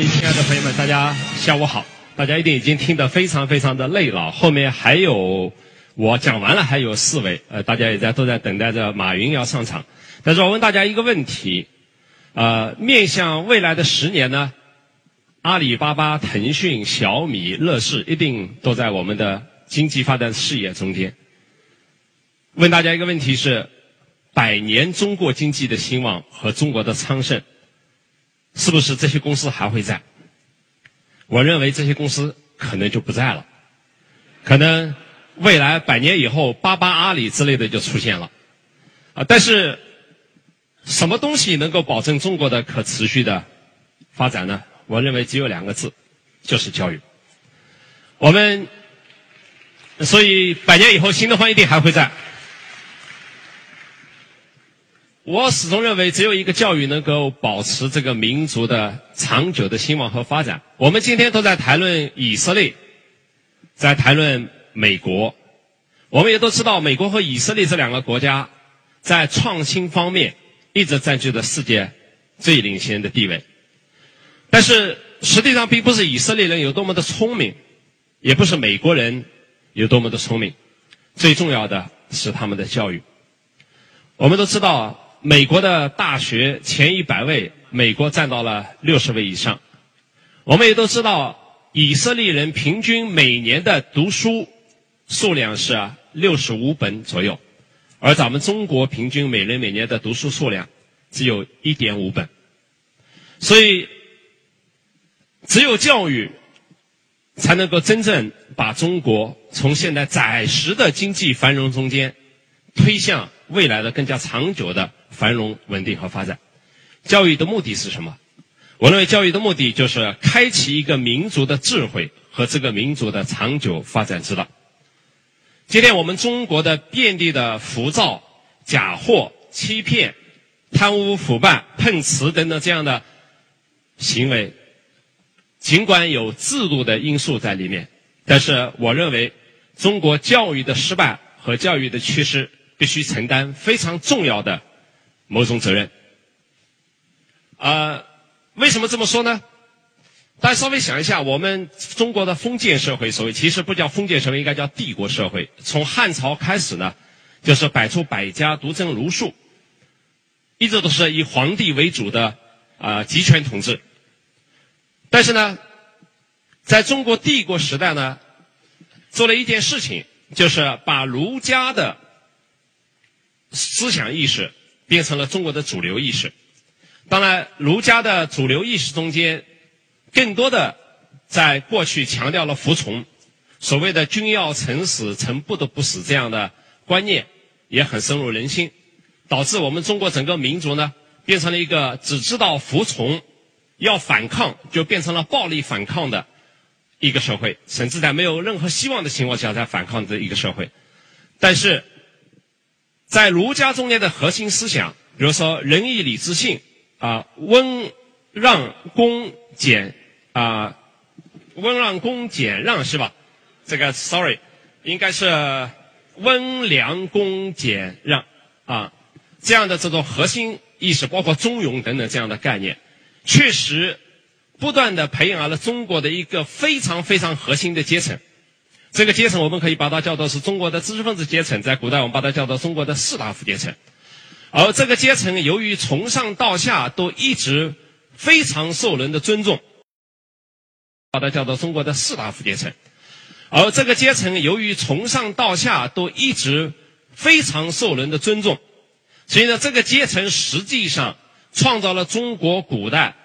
亲爱的朋友们，大家下午好！大家一定已经听得非常非常的累了，后面还有我讲完了，还有四位，呃，大家也在都在等待着马云要上场。但是我问大家一个问题，呃，面向未来的十年呢，阿里巴巴、腾讯、小米、乐视一定都在我们的经济发展事业中间。问大家一个问题是：百年中国经济的兴旺和中国的昌盛。是不是这些公司还会在？我认为这些公司可能就不在了，可能未来百年以后，巴巴、阿里之类的就出现了，啊！但是什么东西能够保证中国的可持续的发展呢？我认为只有两个字，就是教育。我们所以百年以后，新东方一定还会在。我始终认为，只有一个教育能够保持这个民族的长久的兴旺和发展。我们今天都在谈论以色列，在谈论美国。我们也都知道，美国和以色列这两个国家在创新方面一直占据着世界最领先的地位。但是，实际上并不是以色列人有多么的聪明，也不是美国人有多么的聪明，最重要的是他们的教育。我们都知道。美国的大学前一百位，美国占到了六十位以上。我们也都知道，以色列人平均每年的读书数量是六十五本左右，而咱们中国平均每人每年的读书数量只有一点五本。所以，只有教育才能够真正把中国从现在暂时的经济繁荣中间推向未来的更加长久的。繁荣、稳定和发展，教育的目的是什么？我认为教育的目的就是开启一个民族的智慧和这个民族的长久发展之道。今天我们中国的遍地的浮躁、假货、欺骗、贪污腐败、碰瓷等等这样的行为，尽管有制度的因素在里面，但是我认为中国教育的失败和教育的缺失，必须承担非常重要的。某种责任，啊，为什么这么说呢？大家稍微想一下，我们中国的封建社会，所谓其实不叫封建社会，应该叫帝国社会。从汉朝开始呢，就是摆出百家，独尊儒术，一直都是以皇帝为主的啊集权统治。但是呢，在中国帝国时代呢，做了一件事情，就是把儒家的思想意识。变成了中国的主流意识。当然，儒家的主流意识中间，更多的在过去强调了服从，所谓的“君要臣死，臣不得不死”这样的观念也很深入人心，导致我们中国整个民族呢，变成了一个只知道服从，要反抗就变成了暴力反抗的一个社会，甚至在没有任何希望的情况下在反抗的一个社会。但是，在儒家中间的核心思想，比如说仁义礼智信啊，温让恭俭啊，温让恭俭让是吧？这个 sorry，应该是温良恭俭让啊，这样的这种核心意识，包括中庸等等这样的概念，确实不断的培养了中国的一个非常非常核心的阶层。这个阶层我们可以把它叫做是中国的知识分子阶层，在古代我们把它叫做中国的士大夫阶层。而这个阶层由于从上到下都一直非常受人的尊重，把它叫做中国的士大夫阶层。而这个阶层由于从上到下都一直非常受人的尊重，所以呢，这个阶层实际上创造了中国古代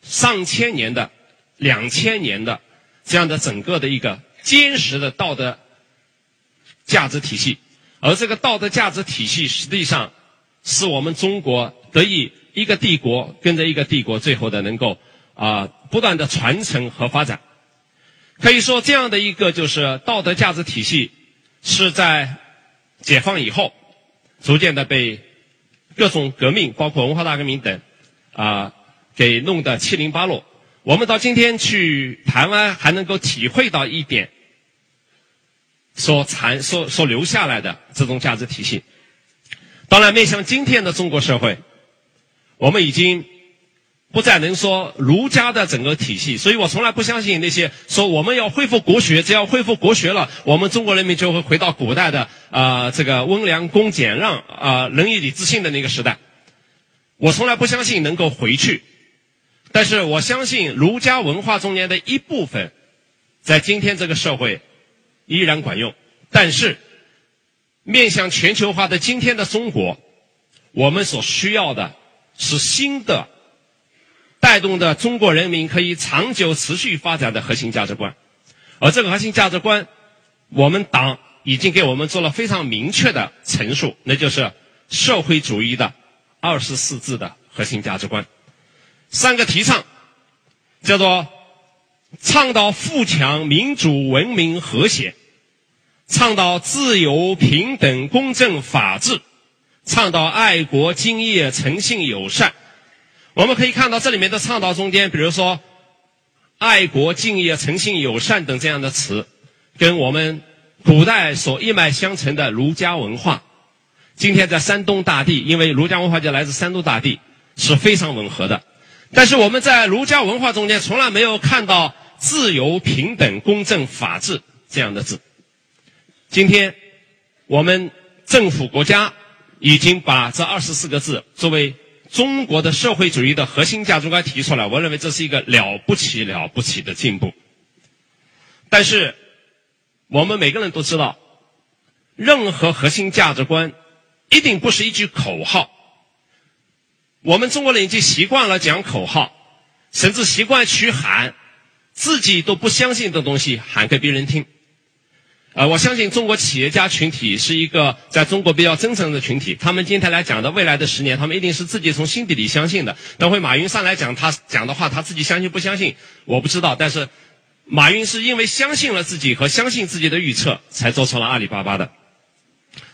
上千年的、两千年的这样的整个的一个。坚实的道德价值体系，而这个道德价值体系实际上是我们中国得以一个帝国跟着一个帝国最后的能够啊不断的传承和发展。可以说，这样的一个就是道德价值体系是在解放以后逐渐的被各种革命，包括文化大革命等啊给弄得七零八落。我们到今天去台湾，还能够体会到一点所残、所所留下来的这种价值体系。当然，面向今天的中国社会，我们已经不再能说儒家的整个体系，所以我从来不相信那些说我们要恢复国学，只要恢复国学了，我们中国人民就会回到古代的啊这个温良恭俭让啊仁义礼智信的那个时代。我从来不相信能够回去，但是我相信儒家文化中间的一部分，在今天这个社会依然管用。但是面向全球化的今天的中国，我们所需要的是新的。带动的中国人民可以长久持续发展的核心价值观，而这个核心价值观，我们党已经给我们做了非常明确的陈述，那就是社会主义的二十四字的核心价值观。三个提倡，叫做倡导富强、民主、文明、和谐；倡导自由、平等、公正、法治；倡导爱国、敬业、诚信、友善。我们可以看到这里面的倡导中间，比如说“爱国、敬业、诚信、友善”等这样的词，跟我们古代所一脉相承的儒家文化，今天在山东大地，因为儒家文化就来自山东大地，是非常吻合的。但是我们在儒家文化中间从来没有看到“自由、平等、公正、法治”这样的字。今天我们政府国家已经把这二十四个字作为。中国的社会主义的核心价值观提出来，我认为这是一个了不起了不起的进步。但是，我们每个人都知道，任何核心价值观一定不是一句口号。我们中国人已经习惯了讲口号，甚至习惯去喊自己都不相信的东西，喊给别人听。呃，我相信中国企业家群体是一个在中国比较真诚的群体。他们今天来讲的未来的十年，他们一定是自己从心底里相信的。等会马云上来讲他讲的话，他自己相信不相信，我不知道。但是，马云是因为相信了自己和相信自己的预测，才做成了阿里巴巴的。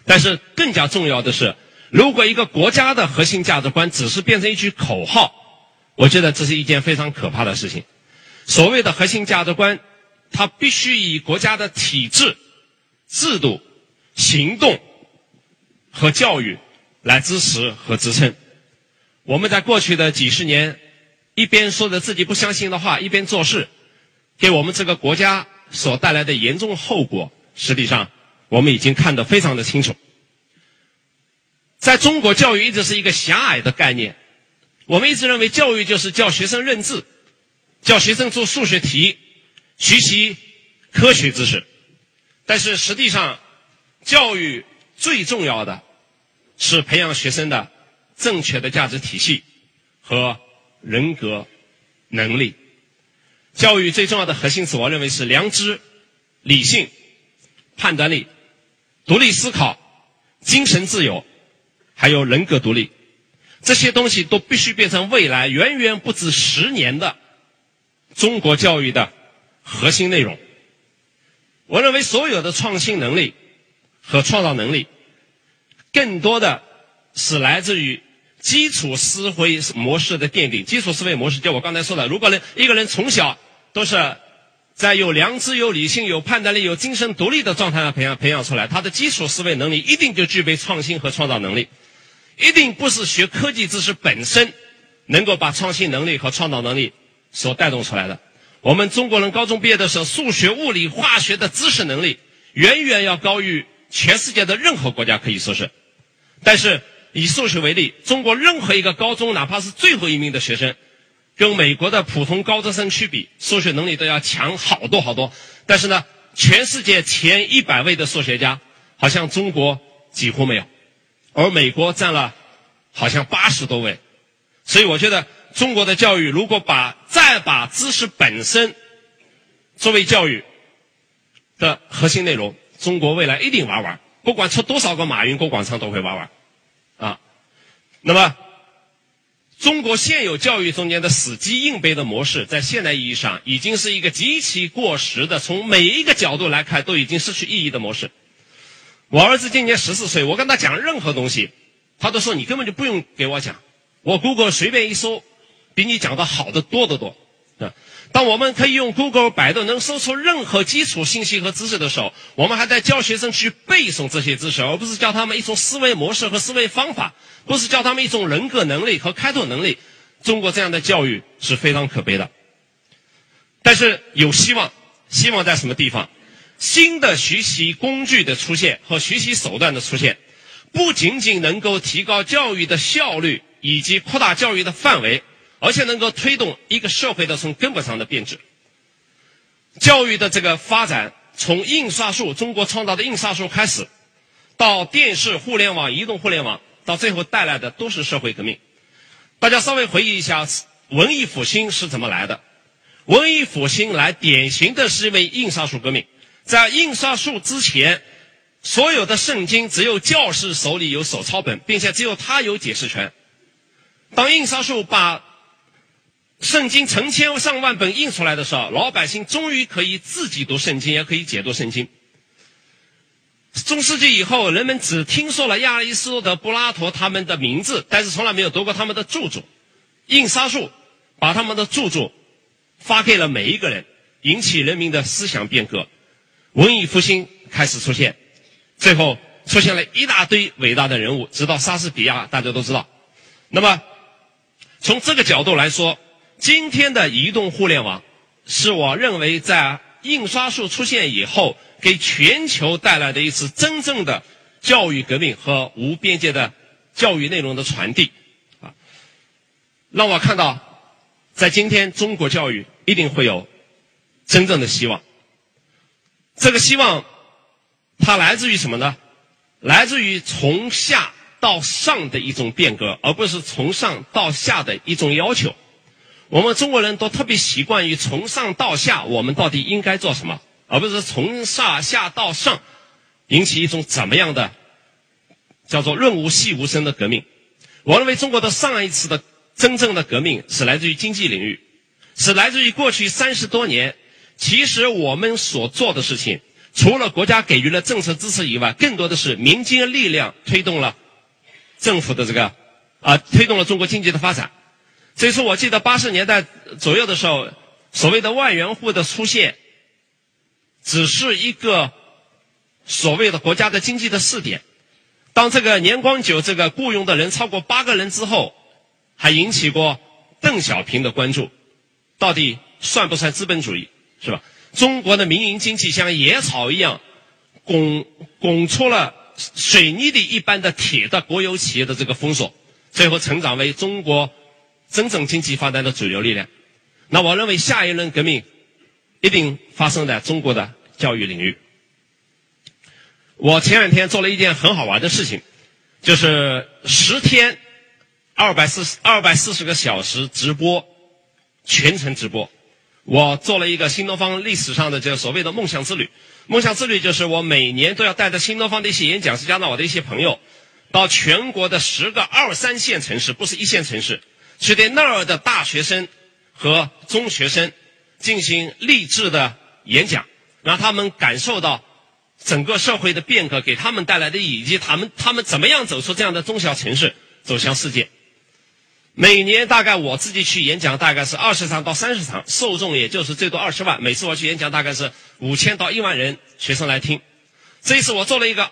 但是更加重要的是，如果一个国家的核心价值观只是变成一句口号，我觉得这是一件非常可怕的事情。所谓的核心价值观，它必须以国家的体制。制度、行动和教育来支持和支撑。我们在过去的几十年，一边说着自己不相信的话，一边做事，给我们这个国家所带来的严重后果，实际上我们已经看得非常的清楚。在中国，教育一直是一个狭隘的概念。我们一直认为，教育就是教学生认字，教学生做数学题，学习科学知识。但是实际上，教育最重要的是培养学生的正确的价值体系和人格能力。教育最重要的核心词，我认为是良知、理性、判断力、独立思考、精神自由，还有人格独立。这些东西都必须变成未来远远不止十年的中国教育的核心内容。我认为所有的创新能力和创造能力，更多的是来自于基础思维模式的奠定。基础思维模式，就我刚才说的，如果人一个人从小都是在有良知、有理性、有判断力、有精神独立的状态下培养培养出来，他的基础思维能力一定就具备创新和创造能力。一定不是学科技知识本身能够把创新能力和创造能力所带动出来的。我们中国人高中毕业的时候，数学、物理、化学的知识能力远远要高于全世界的任何国家，可以说是。但是以数学为例，中国任何一个高中，哪怕是最后一名的学生，跟美国的普通高中生去比，数学能力都要强好多好多。但是呢，全世界前一百位的数学家，好像中国几乎没有，而美国占了好像八十多位。所以我觉得。中国的教育如果把再把知识本身作为教育的核心内容，中国未来一定玩完。不管出多少个马云、郭广昌都会玩完，啊。那么，中国现有教育中间的死记硬背的模式，在现代意义上已经是一个极其过时的，从每一个角度来看都已经失去意义的模式。我儿子今年十四岁，我跟他讲任何东西，他都说你根本就不用给我讲，我 Google 随便一搜。比你讲的好的多得多，啊！当我们可以用 Google、百度能搜出任何基础信息和知识的时候，我们还在教学生去背诵这些知识，而不是教他们一种思维模式和思维方法，不是教他们一种人格能力和开拓能力。中国这样的教育是非常可悲的。但是有希望，希望在什么地方？新的学习工具的出现和学习手段的出现，不仅仅能够提高教育的效率以及扩大教育的范围，而且能够推动一个社会的从根本上的变质。教育的这个发展，从印刷术中国创造的印刷术开始，到电视、互联网、移动互联网，到最后带来的都是社会革命。大家稍微回忆一下，文艺复兴是怎么来的？文艺复兴来，典型的是因为印刷术革命。在印刷术之前，所有的圣经只有教士手里有手抄本，并且只有他有解释权。当印刷术把圣经成千上万本印出来的时候，老百姓终于可以自己读圣经，也可以解读圣经。中世纪以后，人们只听说了亚里士多德、柏拉图他们的名字，但是从来没有读过他们的著作。印刷术把他们的著作发给了每一个人，引起人民的思想变革，文艺复兴开始出现，最后出现了一大堆伟大的人物，直到莎士比亚，大家都知道。那么，从这个角度来说，今天的移动互联网，是我认为在印刷术出现以后，给全球带来的一次真正的教育革命和无边界的教育内容的传递，啊，让我看到，在今天中国教育一定会有真正的希望。这个希望，它来自于什么呢？来自于从下到上的一种变革，而不是从上到下的一种要求。我们中国人都特别习惯于从上到下，我们到底应该做什么，而不是从上下到上，引起一种怎么样的叫做润物细无声的革命。我认为中国的上一次的真正的革命是来自于经济领域，是来自于过去三十多年。其实我们所做的事情，除了国家给予了政策支持以外，更多的是民间力量推动了政府的这个啊，推动了中国经济的发展。所以说，我记得八十年代左右的时候，所谓的万元户的出现，只是一个所谓的国家的经济的试点。当这个年光久这个雇佣的人超过八个人之后，还引起过邓小平的关注。到底算不算资本主义？是吧？中国的民营经济像野草一样，拱拱出了水泥地一般的铁的国有企业的这个封锁，最后成长为中国。真正经济发展的主流力量，那我认为下一轮革命一定发生在中国的教育领域。我前两天做了一件很好玩的事情，就是十天二百四十二百四十个小时直播，全程直播。我做了一个新东方历史上的这个所谓的梦想之旅。梦想之旅就是我每年都要带着新东方的一些演讲师，加上我的一些朋友，到全国的十个二三线城市，不是一线城市。去对那儿的大学生和中学生进行励志的演讲，让他们感受到整个社会的变革给他们带来的，以及他们他们怎么样走出这样的中小城市，走向世界。每年大概我自己去演讲，大概是二十场到三十场，受众也就是最多二十万。每次我去演讲，大概是五千到一万人学生来听。这一次我做了一个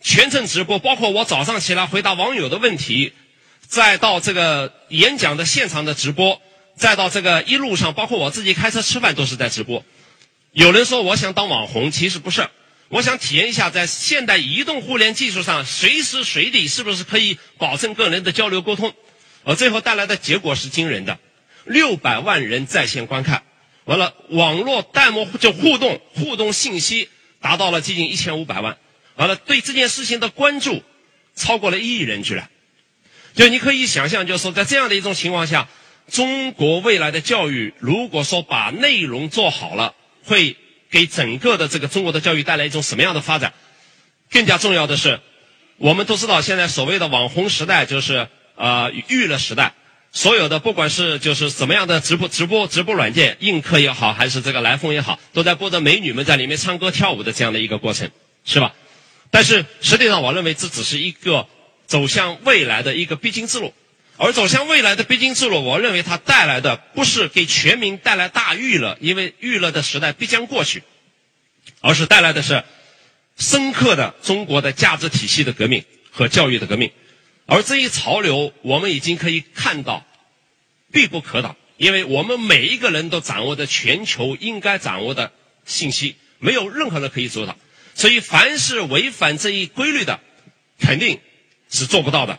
全程直播，包括我早上起来回答网友的问题。再到这个演讲的现场的直播，再到这个一路上，包括我自己开车吃饭都是在直播。有人说我想当网红，其实不是，我想体验一下在现代移动互联技术上，随时随地是不是可以保证个人的交流沟通。而最后带来的结果是惊人的，六百万人在线观看，完了网络弹幕就互动，互动信息达到了接近一千五百万，完了对这件事情的关注超过了一亿人居然。就你可以想象，就是说，在这样的一种情况下，中国未来的教育，如果说把内容做好了，会给整个的这个中国的教育带来一种什么样的发展？更加重要的是，我们都知道，现在所谓的网红时代，就是呃娱乐时代，所有的不管是就是怎么样的直播直播直播软件，映客也好，还是这个来风也好，都在播着美女们在里面唱歌跳舞的这样的一个过程，是吧？但是实际上，我认为这只是一个。走向未来的一个必经之路，而走向未来的必经之路，我认为它带来的不是给全民带来大娱乐，因为娱乐的时代必将过去，而是带来的是深刻的中国的价值体系的革命和教育的革命。而这一潮流，我们已经可以看到，必不可挡，因为我们每一个人都掌握着全球应该掌握的信息，没有任何人可以阻挡。所以，凡是违反这一规律的，肯定是做不到的。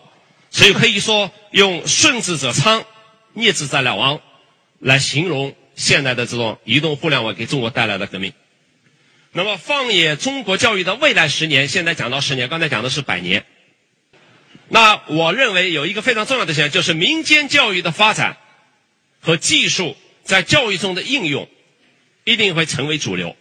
所以可以说，用“顺之者昌，逆之则亡”来形容现在的这种移动互联网给中国带来的革命。那么，放眼中国教育的未来十年，现在讲到十年，刚才讲的是百年。那我认为有一个非常重要的现象，就是民间教育的发展和技术在教育中的应用，一定会成为主流。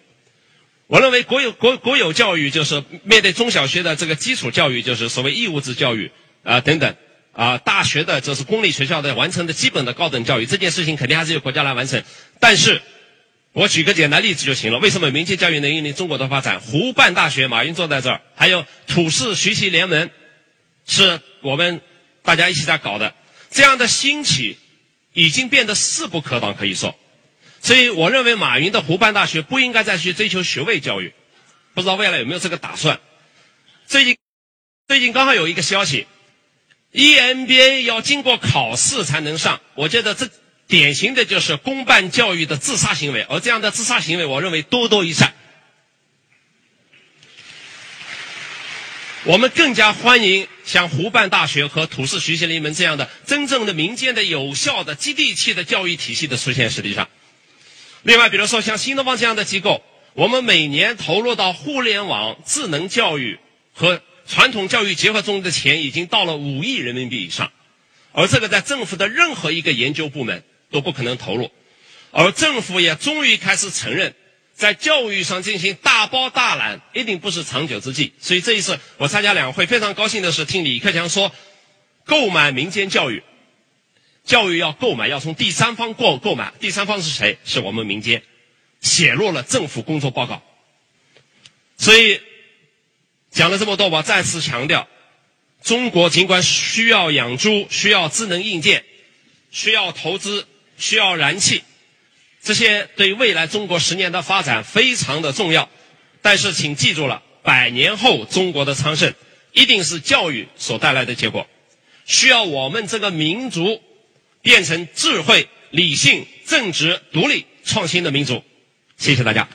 我认为国有国国有教育就是面对中小学的这个基础教育，就是所谓义务制教育啊等等啊，大学的这是公立学校的完成的基本的高等教育，这件事情肯定还是由国家来完成。但是，我举个简单例子就行了。为什么民间教育能引领中国的发展？湖畔大学，马云坐在这儿，还有土市学习联盟，是我们大家一起在搞的。这样的兴起，已经变得势不可挡，可以说。所以，我认为马云的湖畔大学不应该再去追求学位教育，不知道未来有没有这个打算。最近，最近刚好有一个消息，EMBA 要经过考试才能上，我觉得这典型的就是公办教育的自杀行为，而这样的自杀行为，我认为多多益善。我们更加欢迎像湖畔大学和土市学习联盟这样的真正的民间的有效的接地气的教育体系的出现。实际上。另外，比如说像新东方这样的机构，我们每年投入到互联网、智能教育和传统教育结合中的钱已经到了五亿人民币以上，而这个在政府的任何一个研究部门都不可能投入，而政府也终于开始承认，在教育上进行大包大揽一定不是长久之计。所以这一次我参加两会，非常高兴的是听李克强说，购买民间教育。教育要购买，要从第三方购购买。第三方是谁？是我们民间，写入了政府工作报告。所以讲了这么多，我再次强调：中国尽管需要养猪，需要智能硬件，需要投资，需要燃气，这些对未来中国十年的发展非常的重要。但是，请记住了，百年后中国的昌盛，一定是教育所带来的结果。需要我们这个民族。变成智慧、理性、正直、独立、创新的民族。谢谢大家。